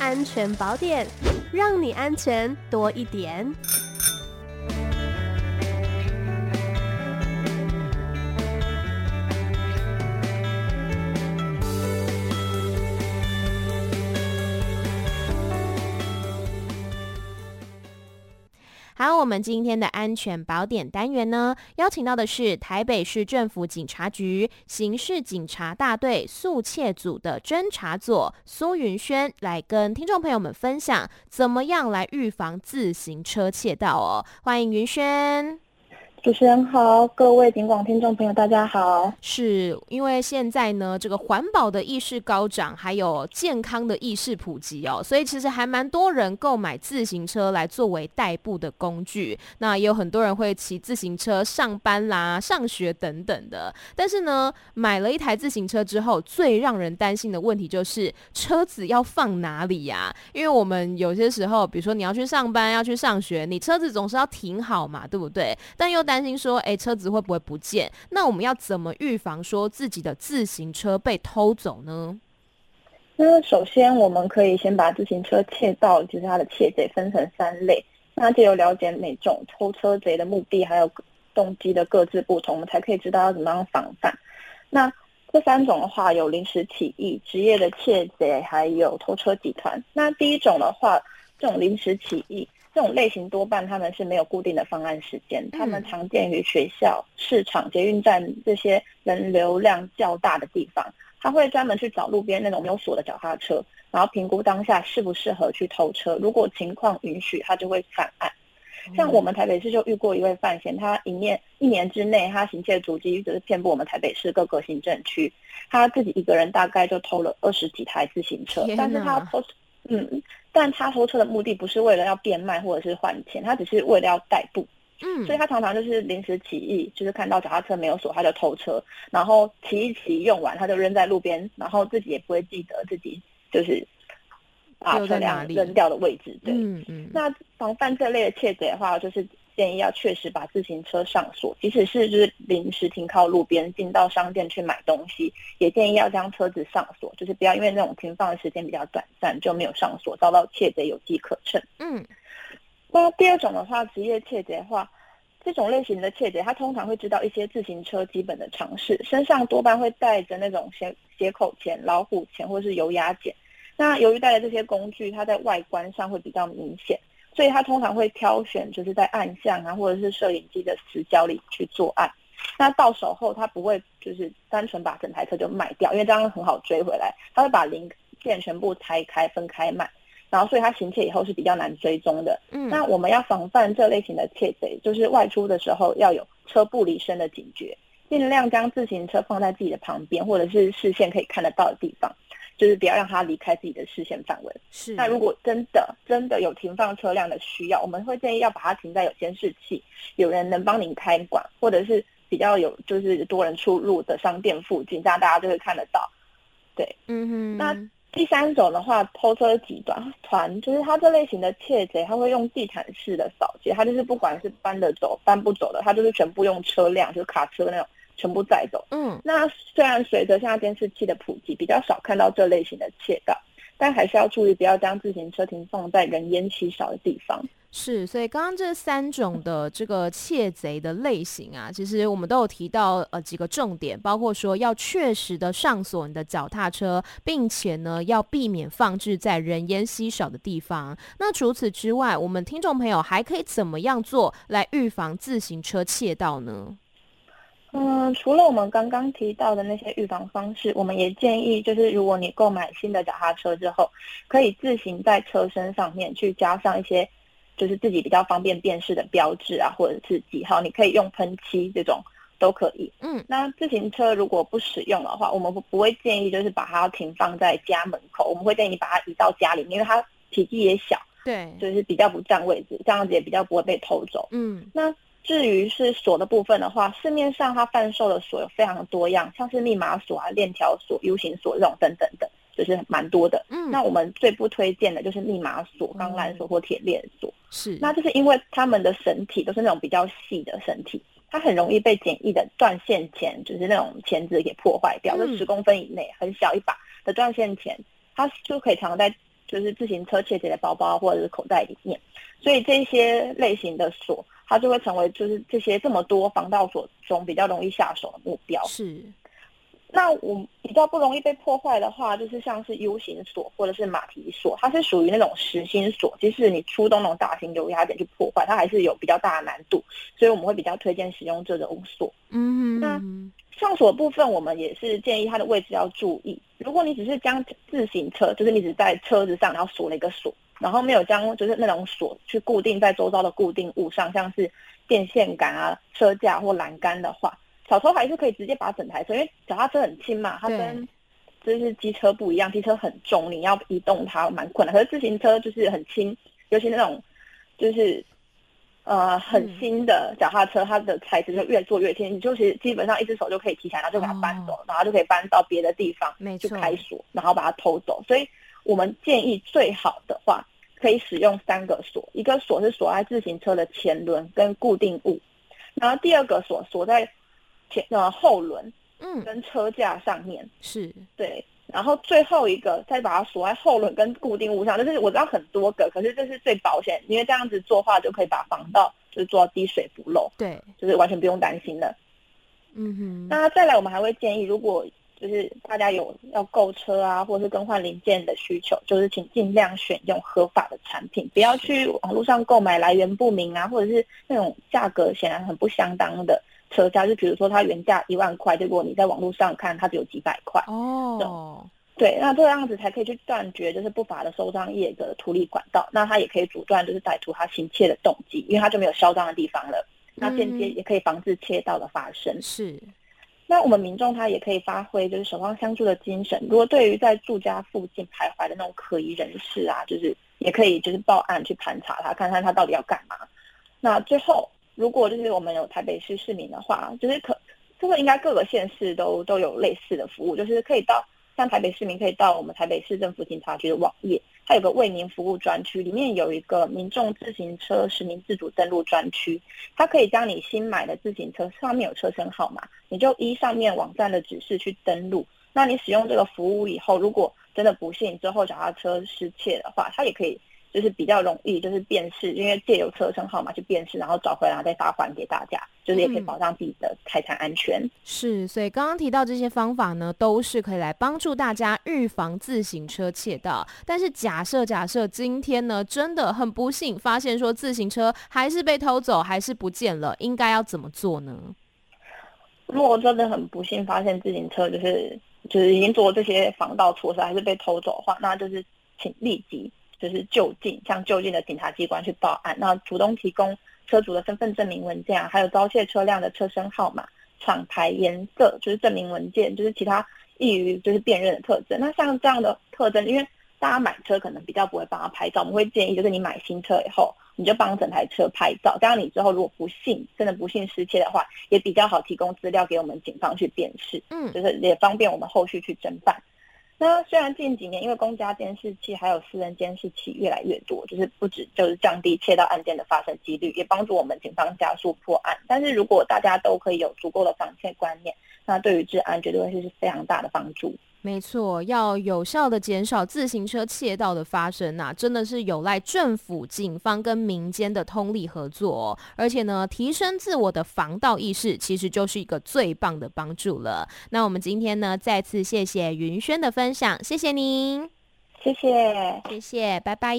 安全宝典，让你安全多一点。好，我们今天的安全宝典单元呢，邀请到的是台北市政府警察局刑事警察大队速窃组的侦查组苏云轩，来跟听众朋友们分享怎么样来预防自行车窃盗哦。欢迎云轩。主持人好，各位警广听众朋友，大家好。是因为现在呢，这个环保的意识高涨，还有健康的意识普及哦，所以其实还蛮多人购买自行车来作为代步的工具。那也有很多人会骑自行车上班啦、上学等等的。但是呢，买了一台自行车之后，最让人担心的问题就是车子要放哪里呀？因为我们有些时候，比如说你要去上班、要去上学，你车子总是要停好嘛，对不对？但又担心说，哎，车子会不会不见？那我们要怎么预防说自己的自行车被偷走呢？那首先，我们可以先把自行车窃盗，就是它的窃贼分成三类。那就有了解每种偷车贼的目的还有动机的各自不同，我们才可以知道要怎么样防范。那这三种的话，有临时起意、职业的窃贼，还有偷车集团。那第一种的话，这种临时起意。这种类型多半他们是没有固定的方案时间，他们常见于学校、市场、捷运站这些人流量较大的地方。他会专门去找路边那种没有锁的脚踏车，然后评估当下适不适合去偷车。如果情况允许，他就会犯案。像我们台北市就遇过一位犯嫌，他一年一年之内，他行窃足迹就是遍布我们台北市各个行政区，他自己一个人大概就偷了二十几台自行车，但是他偷。嗯，但他偷车的目的不是为了要变卖或者是换钱，他只是为了要代步。嗯，所以他常常就是临时起意，就是看到脚踏车没有锁，他就偷车，然后骑一骑用完他就扔在路边，然后自己也不会记得自己就是把车辆扔掉的位置。对，嗯嗯。那防范这类的窃贼的话，就是。建议要确实把自行车上锁，即使是就是临时停靠路边，进到商店去买东西，也建议要将车子上锁，就是不要因为那种停放的时间比较短暂就没有上锁，遭到窃贼有机可乘。嗯，那第二种的话，职业窃贼的话，这种类型的窃贼，他通常会知道一些自行车基本的常识，身上多半会带着那种鞋鞋口钳、老虎钳或是油压剪。那由于带着这些工具，它在外观上会比较明显。所以他通常会挑选，就是在暗巷啊，或者是摄影机的死角里去作案。那到手后，他不会就是单纯把整台车就卖掉，因为这样很好追回来。他会把零件全部拆开分开卖，然后所以他行窃以后是比较难追踪的。嗯，那我们要防范这类型的窃贼，就是外出的时候要有车不离身的警觉，尽量将自行车放在自己的旁边，或者是视线可以看得到的地方。就是不要让他离开自己的视线范围。是。那如果真的真的有停放车辆的需要，我们会建议要把它停在有监视器、有人能帮您开管，或者是比较有就是多人出入的商店附近，这样大家就会看得到。对，嗯哼。那第三种的话，偷车集团团，就是他这类型的窃贼，他会用地毯式的扫街，他就是不管是搬得走、搬不走的，他就是全部用车辆，就是卡车那种。全部载走。嗯，那虽然随着现在监视器的普及，比较少看到这类型的窃盗，但还是要注意，不要将自行车停放在人烟稀少的地方。是，所以刚刚这三种的这个窃贼的类型啊，其实我们都有提到呃几个重点，包括说要确实的上锁你的脚踏车，并且呢要避免放置在人烟稀少的地方。那除此之外，我们听众朋友还可以怎么样做来预防自行车窃盗呢？嗯，除了我们刚刚提到的那些预防方式，我们也建议，就是如果你购买新的脚踏车之后，可以自行在车身上面去加上一些，就是自己比较方便辨识的标志啊，或者是记号，你可以用喷漆这种都可以。嗯，那自行车如果不使用的话，我们不不会建议就是把它停放在家门口，我们会建议你把它移到家里，因为它体积也小，对，就是比较不占位置，这样子也比较不会被偷走。嗯，那。至于是锁的部分的话，市面上它贩售的锁有非常的多样，像是密码锁啊、链条锁、U 型锁这种等等的，就是蛮多的。嗯，那我们最不推荐的就是密码锁、钢缆锁或铁链锁。是，那就是因为它们的绳体都是那种比较细的绳体，它很容易被简易的断线钳，就是那种钳子给破坏掉。就十公分以内，很小一把的断线钳，它就可以藏在。就是自行车窃贼的包包或者是口袋里面，所以这些类型的锁，它就会成为就是这些这么多防盗锁中比较容易下手的目标。是。那我比较不容易被破坏的话，就是像是 U 型锁或者是马蹄锁，它是属于那种实心锁，即使你出动那种大型油压点去破坏，它还是有比较大的难度，所以我们会比较推荐使用这种锁。嗯，那上锁部分，我们也是建议它的位置要注意。如果你只是将自行车，就是你只在车子上，然后锁了一个锁，然后没有将就是那种锁去固定在周遭的固定物上，像是电线杆啊、车架或栏杆的话。小偷还是可以直接把整台车，因为脚踏车很轻嘛，它跟就是机车不一样，机车很重，你要移动它蛮困难。可是自行车就是很轻，尤其那种就是呃很新的脚踏车，它的材质就越做越轻，你就其实基本上一只手就可以提起来，然后就把它搬走，哦、然后就可以搬到别的地方去开锁，然后把它偷走。所以我们建议最好的话，可以使用三个锁，一个锁是锁在自行车的前轮跟固定物，然后第二个锁锁在。前呃后轮，嗯，跟车架上面、嗯、是对，然后最后一个再把它锁在后轮跟固定物上，就是我知道很多个，可是这是最保险，因为这样子做的话就可以把防盗就是做到滴水不漏，对，就是完全不用担心的。嗯哼，那再来我们还会建议，如果就是大家有要购车啊，或者是更换零件的需求，就是请尽量选用合法的产品，不要去网络上购买来源不明啊，或者是那种价格显然很不相当的。车价就比如说它原价一万块，结果你在网络上看它只有几百块哦。对，那这样子才可以去断绝就是不法的收赃业者的图利管道，那他也可以阻断就是歹徒他行窃的动机，因为他就没有销赃的地方了。那间接也可以防止窃盗的发生。嗯、是。那我们民众他也可以发挥就是守望相助的精神，如果对于在住家附近徘徊的那种可疑人士啊，就是也可以就是报案去盘查他，看看他到底要干嘛。那最后。如果就是我们有台北市市民的话，就是可这个应该各个县市都都有类似的服务，就是可以到像台北市民可以到我们台北市政府警察局的网页，它有个为民服务专区，里面有一个民众自行车实名自主登录专区，它可以将你新买的自行车上面有车身号码，你就依上面网站的指示去登录。那你使用这个服务以后，如果真的不幸之后脚踏车失窃的话，它也可以。就是比较容易，就是辨识，因为借由车身号码去辨识，然后找回来再发还给大家，就是也可以保障自己的财产安全。嗯、是，所以刚刚提到这些方法呢，都是可以来帮助大家预防自行车窃盗。但是假设假设今天呢，真的很不幸发现说自行车还是被偷走，还是不见了，应该要怎么做呢？如果真的很不幸发现自行车就是就是已经做这些防盗措施，还是被偷走的话，那就是请立即。就是就近向就近的警察机关去报案，那主动提供车主的身份证明文件啊，还有遭窃车辆的车身号码、厂牌、颜色，就是证明文件，就是其他易于就是辨认的特征。那像这样的特征，因为大家买车可能比较不会帮他拍照，我们会建议就是你买新车以后，你就帮整台车拍照，这样你之后如果不幸真的不幸失窃的话，也比较好提供资料给我们警方去辨识，嗯，就是也方便我们后续去侦办。那虽然近几年因为公家监视器还有私人监视器越来越多，就是不止就是降低窃盗案件的发生几率，也帮助我们警方加速破案。但是如果大家都可以有足够的防窃观念，那对于治安绝对会是非常大的帮助。没错，要有效的减少自行车窃盗的发生呐、啊，真的是有赖政府、警方跟民间的通力合作哦。而且呢，提升自我的防盗意识，其实就是一个最棒的帮助了。那我们今天呢，再次谢谢云轩的分享，谢谢您，谢谢，谢谢，拜拜。